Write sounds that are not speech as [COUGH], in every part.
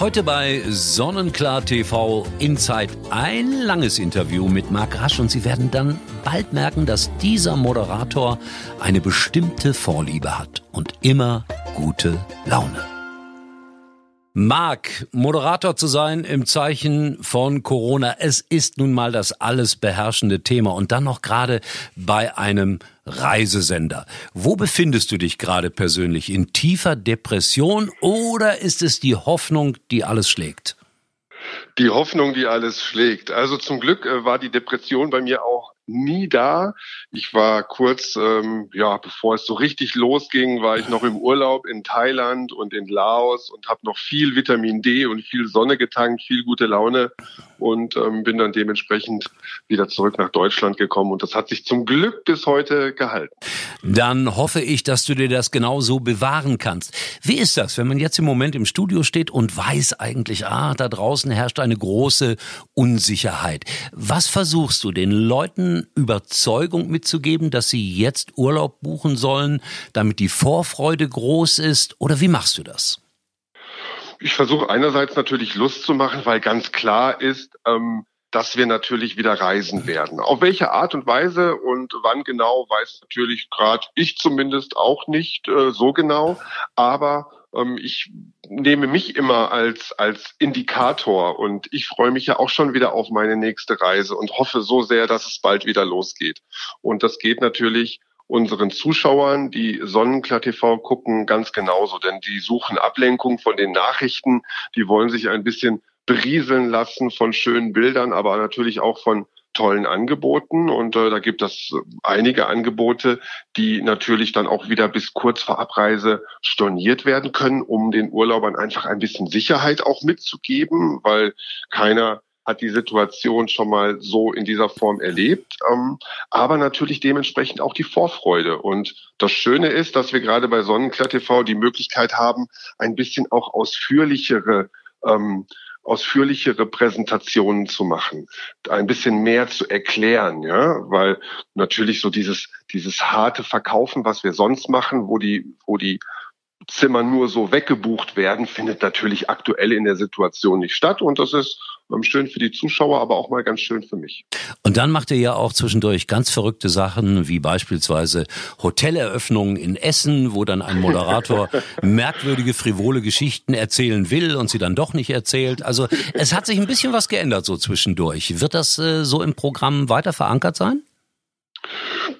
Heute bei Sonnenklar TV Inside ein langes Interview mit Marc Rasch und Sie werden dann bald merken, dass dieser Moderator eine bestimmte Vorliebe hat und immer gute Laune. Marc, Moderator zu sein im Zeichen von Corona, es ist nun mal das alles beherrschende Thema und dann noch gerade bei einem Reisesender. Wo befindest du dich gerade persönlich? In tiefer Depression oder ist es die Hoffnung, die alles schlägt? Die Hoffnung, die alles schlägt. Also zum Glück äh, war die Depression bei mir auch nie da. Ich war kurz, ähm, ja, bevor es so richtig losging, war ich noch im Urlaub in Thailand und in Laos und habe noch viel Vitamin D und viel Sonne getankt, viel gute Laune und ähm, bin dann dementsprechend wieder zurück nach Deutschland gekommen und das hat sich zum Glück bis heute gehalten. Dann hoffe ich, dass du dir das genauso bewahren kannst. Wie ist das, wenn man jetzt im Moment im Studio steht und weiß eigentlich, ah, da draußen herrscht eine große Unsicherheit. Was versuchst du den Leuten Überzeugung mitzugeben, dass sie jetzt Urlaub buchen sollen, damit die Vorfreude groß ist? Oder wie machst du das? Ich versuche einerseits natürlich Lust zu machen, weil ganz klar ist, ähm, dass wir natürlich wieder reisen werden. Auf welche Art und Weise und wann genau, weiß natürlich gerade ich zumindest auch nicht äh, so genau. Aber ähm, ich nehme mich immer als, als Indikator und ich freue mich ja auch schon wieder auf meine nächste Reise und hoffe so sehr, dass es bald wieder losgeht. Und das geht natürlich unseren Zuschauern, die Sonnenklar TV gucken, ganz genauso, denn die suchen Ablenkung von den Nachrichten, die wollen sich ein bisschen berieseln lassen von schönen Bildern, aber natürlich auch von tollen Angeboten und äh, da gibt es einige Angebote, die natürlich dann auch wieder bis kurz vor Abreise storniert werden können, um den Urlaubern einfach ein bisschen Sicherheit auch mitzugeben, weil keiner hat die Situation schon mal so in dieser Form erlebt, ähm, aber natürlich dementsprechend auch die Vorfreude. Und das Schöne ist, dass wir gerade bei Sonnenklar TV die Möglichkeit haben, ein bisschen auch ausführlichere ähm, ausführlichere Präsentationen zu machen, ein bisschen mehr zu erklären, ja, weil natürlich so dieses dieses harte Verkaufen, was wir sonst machen, wo die wo die Zimmer nur so weggebucht werden, findet natürlich aktuell in der Situation nicht statt und das ist schön für die Zuschauer, aber auch mal ganz schön für mich. Und dann macht ihr ja auch zwischendurch ganz verrückte Sachen, wie beispielsweise Hoteleröffnungen in Essen, wo dann ein Moderator [LAUGHS] merkwürdige, frivole Geschichten erzählen will und sie dann doch nicht erzählt. Also es hat sich ein bisschen was geändert so zwischendurch. Wird das äh, so im Programm weiter verankert sein?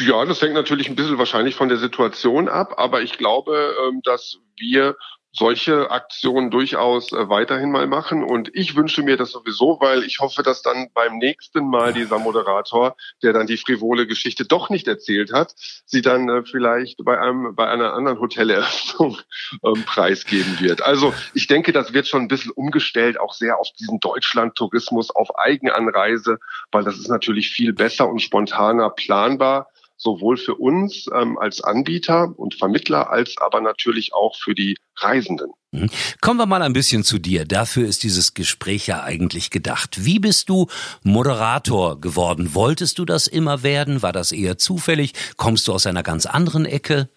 Ja, das hängt natürlich ein bisschen wahrscheinlich von der Situation ab, aber ich glaube, ähm, dass wir solche Aktionen durchaus äh, weiterhin mal machen. Und ich wünsche mir das sowieso, weil ich hoffe, dass dann beim nächsten Mal dieser Moderator, der dann die frivole Geschichte doch nicht erzählt hat, sie dann äh, vielleicht bei einem bei einer anderen Hoteleröffnung [LAUGHS] ähm, preisgeben wird. Also ich denke, das wird schon ein bisschen umgestellt, auch sehr auf diesen Deutschland-Tourismus, auf Eigenanreise, weil das ist natürlich viel besser und spontaner planbar sowohl für uns ähm, als Anbieter und Vermittler als aber natürlich auch für die Reisenden. Mhm. Kommen wir mal ein bisschen zu dir. Dafür ist dieses Gespräch ja eigentlich gedacht. Wie bist du Moderator geworden? Wolltest du das immer werden? War das eher zufällig? Kommst du aus einer ganz anderen Ecke?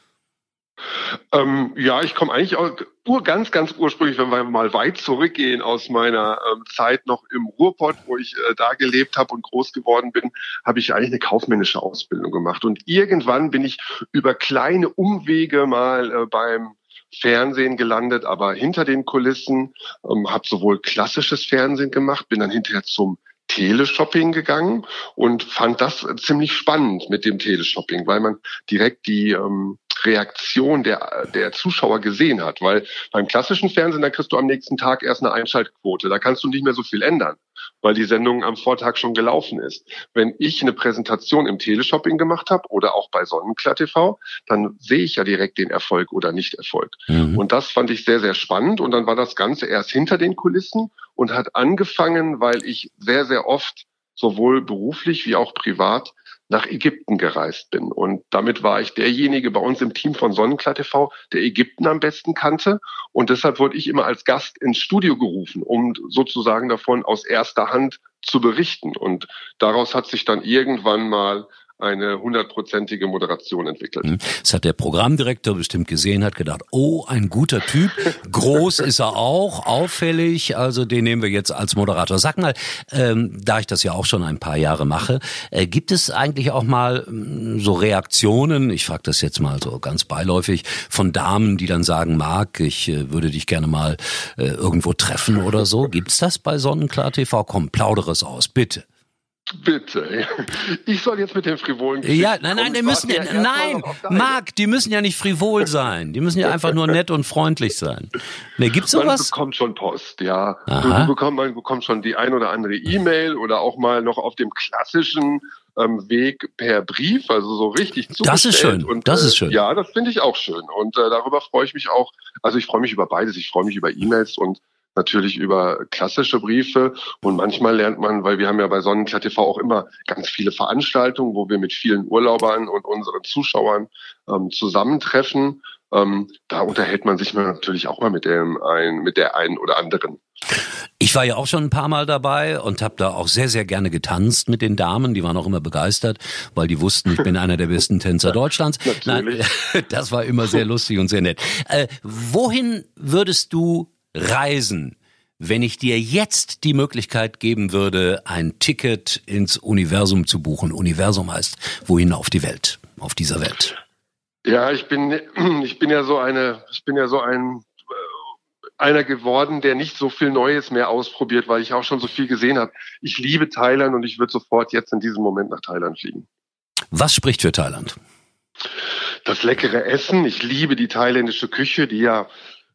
Ähm, ja, ich komme eigentlich auch ur, ganz, ganz ursprünglich, wenn wir mal weit zurückgehen aus meiner ähm, Zeit noch im Ruhrpott, wo ich äh, da gelebt habe und groß geworden bin, habe ich eigentlich eine kaufmännische Ausbildung gemacht. Und irgendwann bin ich über kleine Umwege mal äh, beim Fernsehen gelandet, aber hinter den Kulissen, ähm, habe sowohl klassisches Fernsehen gemacht, bin dann hinterher zum Teleshopping gegangen und fand das ziemlich spannend mit dem Teleshopping, weil man direkt die ähm, Reaktion der, der Zuschauer gesehen hat. Weil beim klassischen Fernsehen, da kriegst du am nächsten Tag erst eine Einschaltquote. Da kannst du nicht mehr so viel ändern, weil die Sendung am Vortag schon gelaufen ist. Wenn ich eine Präsentation im Teleshopping gemacht habe oder auch bei Sonnenklar TV, dann sehe ich ja direkt den Erfolg oder Nicht-Erfolg. Mhm. Und das fand ich sehr, sehr spannend. Und dann war das Ganze erst hinter den Kulissen und hat angefangen, weil ich sehr, sehr oft sowohl beruflich wie auch privat nach Ägypten gereist bin. Und damit war ich derjenige bei uns im Team von Sonnenklar TV, der Ägypten am besten kannte. Und deshalb wurde ich immer als Gast ins Studio gerufen, um sozusagen davon aus erster Hand zu berichten. Und daraus hat sich dann irgendwann mal eine hundertprozentige Moderation entwickelt. Hm. Das hat der Programmdirektor bestimmt gesehen, hat gedacht, oh, ein guter Typ, groß ist er auch, auffällig, also den nehmen wir jetzt als Moderator. Sag mal, ähm, da ich das ja auch schon ein paar Jahre mache, äh, gibt es eigentlich auch mal äh, so Reaktionen, ich frage das jetzt mal so ganz beiläufig, von Damen, die dann sagen, Marc, ich äh, würde dich gerne mal äh, irgendwo treffen oder so. Gibt's das bei Sonnenklar TV? Komm, plaudere es aus, bitte. Bitte. Ich soll jetzt mit dem frivolen Geschichten Ja, nein, nein, die müssen ja, nein, Marc, die müssen ja nicht frivol sein. Die müssen ja einfach nur nett und freundlich sein. Ne, gibt's sowas? Man bekommt schon Post, ja. Du, du bekommst, man bekommt schon die ein oder andere E-Mail oder auch mal noch auf dem klassischen ähm, Weg per Brief, also so richtig zugestellt. Das ist schön. Und, das ist schön. Äh, ja, das finde ich auch schön. Und äh, darüber freue ich mich auch. Also ich freue mich über beides. Ich freue mich über E-Mails und natürlich über klassische Briefe und manchmal lernt man, weil wir haben ja bei Sonnenklar TV auch immer ganz viele Veranstaltungen, wo wir mit vielen Urlaubern und unseren Zuschauern ähm, zusammentreffen. Ähm, da unterhält man sich natürlich auch mal mit dem ein, mit der einen oder anderen. Ich war ja auch schon ein paar Mal dabei und habe da auch sehr, sehr gerne getanzt mit den Damen. Die waren auch immer begeistert, weil die wussten, ich bin einer der besten Tänzer [LAUGHS] Deutschlands. Nein, [LAUGHS] das war immer sehr lustig und sehr nett. Äh, wohin würdest du reisen, wenn ich dir jetzt die Möglichkeit geben würde, ein Ticket ins Universum zu buchen? Universum heißt, wohin auf die Welt, auf dieser Welt? Ja, ich bin, [CLEARS THROAT] ich bin ja so eine, ich bin ja so ein äh, einer geworden, der nicht so viel Neues mehr ausprobiert, weil ich auch schon so viel gesehen habe. Ich liebe Thailand und ich würde sofort jetzt in diesem Moment nach Thailand fliegen. Was spricht für Thailand? Das leckere Essen. Ich liebe die thailändische Küche, die ja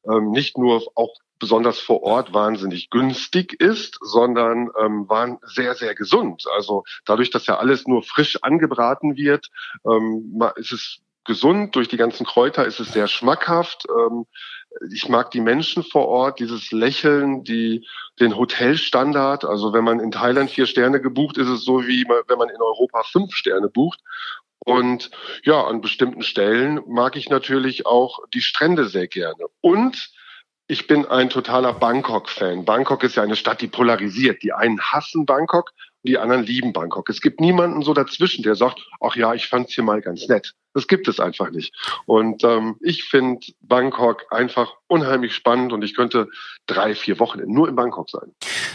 ähm, nicht nur auch besonders vor Ort wahnsinnig günstig ist, sondern ähm, waren sehr, sehr gesund. Also dadurch, dass ja alles nur frisch angebraten wird, ähm, ist es gesund. Durch die ganzen Kräuter ist es sehr schmackhaft. Ähm, ich mag die Menschen vor Ort, dieses Lächeln, die, den Hotelstandard. Also wenn man in Thailand vier Sterne gebucht, ist es so wie wenn man in Europa fünf Sterne bucht. Und ja, an bestimmten Stellen mag ich natürlich auch die Strände sehr gerne. Und ich bin ein totaler Bangkok-Fan. Bangkok ist ja eine Stadt, die polarisiert. Die einen hassen Bangkok und die anderen lieben Bangkok. Es gibt niemanden so dazwischen, der sagt, ach ja, ich fand's hier mal ganz nett. Das gibt es einfach nicht. Und ähm, ich finde Bangkok einfach unheimlich spannend und ich könnte drei, vier Wochen nur in Bangkok sein.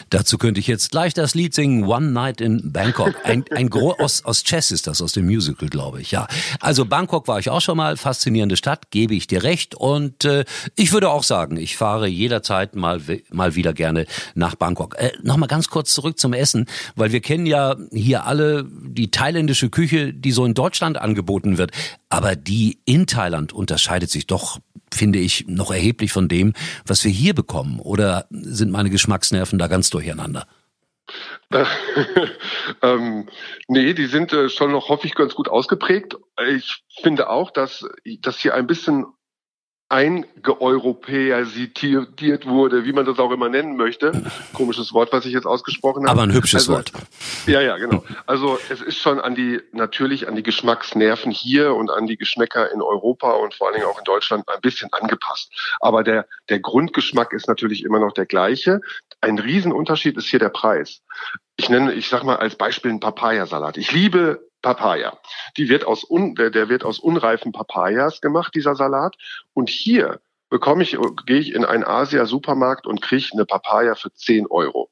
Dazu könnte ich jetzt gleich das Lied singen, One Night in Bangkok. Ein, ein Gro aus, aus Chess ist das, aus dem Musical, glaube ich. Ja, also Bangkok war ich auch schon mal, faszinierende Stadt, gebe ich dir recht. Und äh, ich würde auch sagen, ich fahre jederzeit mal, mal wieder gerne nach Bangkok. Äh, Nochmal ganz kurz zurück zum Essen, weil wir kennen ja hier alle die thailändische Küche, die so in Deutschland angeboten wird. Aber die in Thailand unterscheidet sich doch, finde ich, noch erheblich von dem, was wir hier bekommen. Oder sind meine Geschmacksnerven da ganz durcheinander? [LAUGHS] ähm, nee, die sind äh, schon noch, hoffe ich, ganz gut ausgeprägt. Ich finde auch, dass, dass hier ein bisschen eingeeuropäisiert wurde, wie man das auch immer nennen möchte. Komisches Wort, was ich jetzt ausgesprochen habe. Aber ein hübsches also, Wort. Ja, ja, genau. Also es ist schon an die, natürlich an die Geschmacksnerven hier und an die Geschmäcker in Europa und vor allen Dingen auch in Deutschland ein bisschen angepasst. Aber der, der Grundgeschmack ist natürlich immer noch der gleiche. Ein Riesenunterschied ist hier der Preis. Ich nenne, ich sag mal als Beispiel einen Papayasalat. Ich liebe Papaya. Die wird aus un, der, der wird aus unreifen Papayas gemacht, dieser Salat. Und hier bekomme ich, gehe ich in einen Asia-Supermarkt und kriege eine Papaya für 10 Euro.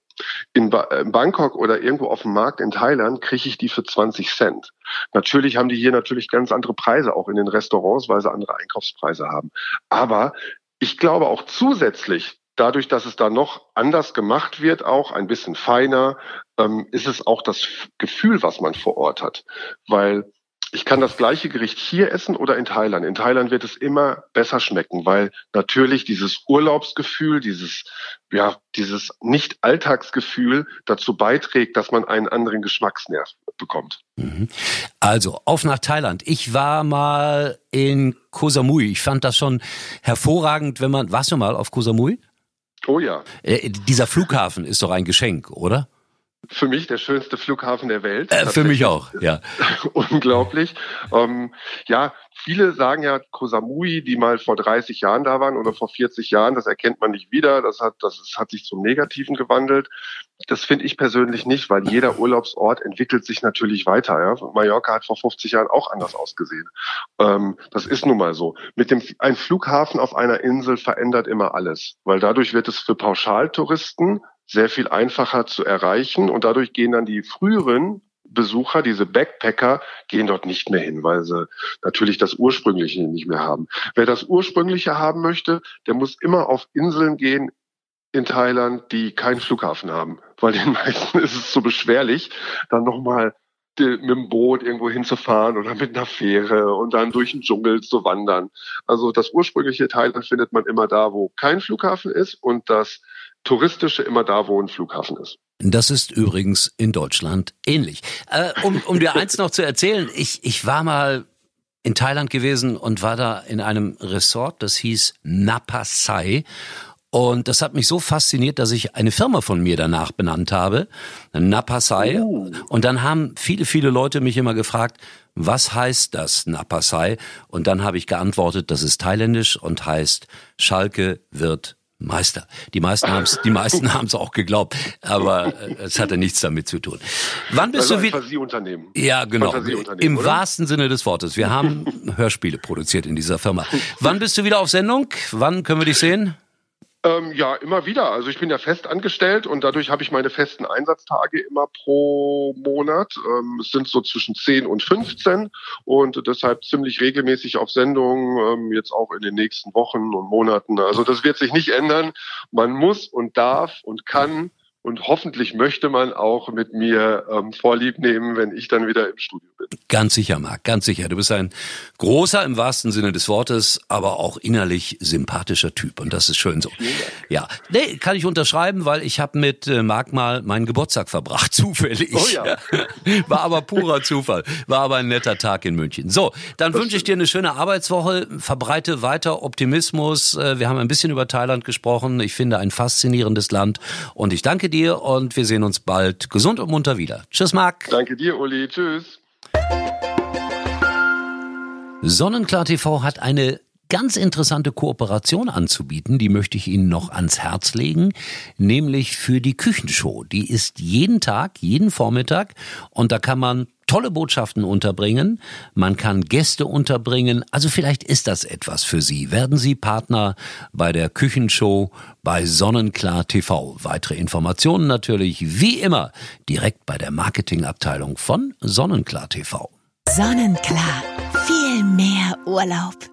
In, ba in Bangkok oder irgendwo auf dem Markt in Thailand kriege ich die für 20 Cent. Natürlich haben die hier natürlich ganz andere Preise, auch in den Restaurants, weil sie andere Einkaufspreise haben. Aber ich glaube auch zusätzlich dadurch, dass es da noch anders gemacht wird, auch ein bisschen feiner, ähm, ist es auch das Gefühl, was man vor Ort hat. Weil ich kann das gleiche Gericht hier essen oder in Thailand. In Thailand wird es immer besser schmecken, weil natürlich dieses Urlaubsgefühl, dieses, ja, dieses Nicht-Alltagsgefühl dazu beiträgt, dass man einen anderen Geschmacksnerv bekommt. Mhm. Also, auf nach Thailand. Ich war mal in Koh Samui. Ich fand das schon hervorragend, wenn man, warst du mal auf Koh Samui? Oh ja. Äh, dieser Flughafen ist doch ein Geschenk, oder? Für mich der schönste Flughafen der Welt. Äh, für mich auch, ja. [LAUGHS] Unglaublich. Ähm, ja, viele sagen ja Kosamui, die mal vor 30 Jahren da waren oder vor 40 Jahren, das erkennt man nicht wieder. Das hat, das hat sich zum Negativen gewandelt. Das finde ich persönlich nicht, weil jeder [LAUGHS] Urlaubsort entwickelt sich natürlich weiter. Ja? Mallorca hat vor 50 Jahren auch anders ausgesehen. Ähm, das ist nun mal so. Mit dem ein Flughafen auf einer Insel verändert immer alles, weil dadurch wird es für Pauschaltouristen sehr viel einfacher zu erreichen und dadurch gehen dann die früheren Besucher, diese Backpacker, gehen dort nicht mehr hin, weil sie natürlich das Ursprüngliche nicht mehr haben. Wer das Ursprüngliche haben möchte, der muss immer auf Inseln gehen in Thailand, die keinen Flughafen haben, weil den [LAUGHS] meisten ist es so beschwerlich, dann nochmal mit dem Boot irgendwo hinzufahren oder mit einer Fähre und dann durch den Dschungel zu wandern. Also das ursprüngliche Thailand findet man immer da, wo kein Flughafen ist und das touristische immer da, wo ein Flughafen ist. Das ist übrigens in Deutschland ähnlich. Äh, um, um dir eins noch zu erzählen, ich, ich war mal in Thailand gewesen und war da in einem Resort, das hieß Napasai. Und das hat mich so fasziniert, dass ich eine Firma von mir danach benannt habe, Napasai. Oh. Und dann haben viele, viele Leute mich immer gefragt, was heißt das Napasai? Und dann habe ich geantwortet, das ist thailändisch und heißt Schalke wird Meister. Die meisten haben es, die meisten [LAUGHS] haben es auch geglaubt, aber äh, es hatte nichts damit zu tun. Wann bist also du wieder? Fantasieunternehmen. Ja, genau. Im oder? wahrsten Sinne des Wortes. Wir haben [LAUGHS] Hörspiele produziert in dieser Firma. Wann bist du wieder auf Sendung? Wann können wir dich sehen? Ähm, ja, immer wieder. Also ich bin ja fest angestellt und dadurch habe ich meine festen Einsatztage immer pro Monat. Ähm, es sind so zwischen 10 und 15 und deshalb ziemlich regelmäßig auf Sendung, ähm, jetzt auch in den nächsten Wochen und Monaten. Also das wird sich nicht ändern. Man muss und darf und kann und hoffentlich möchte man auch mit mir ähm, Vorlieb nehmen, wenn ich dann wieder im Studio bin. Ganz sicher, Marc, ganz sicher. Du bist ein großer im wahrsten Sinne des Wortes, aber auch innerlich sympathischer Typ und das ist schön so. Ja, nee, kann ich unterschreiben, weil ich habe mit äh, Marc mal meinen Geburtstag verbracht, [LAUGHS] zufällig. Oh ja. [LAUGHS] War aber purer Zufall. War aber ein netter Tag in München. So, dann wünsche ich dir eine schöne Arbeitswoche, verbreite weiter Optimismus. Äh, wir haben ein bisschen über Thailand gesprochen. Ich finde ein faszinierendes Land und ich danke dir und wir sehen uns bald gesund und munter wieder. Tschüss, Marc. Danke dir, Uli. Tschüss. Sonnenklar TV hat eine ganz interessante Kooperation anzubieten, die möchte ich Ihnen noch ans Herz legen, nämlich für die Küchenshow. Die ist jeden Tag, jeden Vormittag und da kann man tolle Botschaften unterbringen, man kann Gäste unterbringen, also vielleicht ist das etwas für Sie. Werden Sie Partner bei der Küchenshow bei Sonnenklar TV. Weitere Informationen natürlich wie immer direkt bei der Marketingabteilung von Sonnenklar TV. Sonnenklar, viel mehr Urlaub.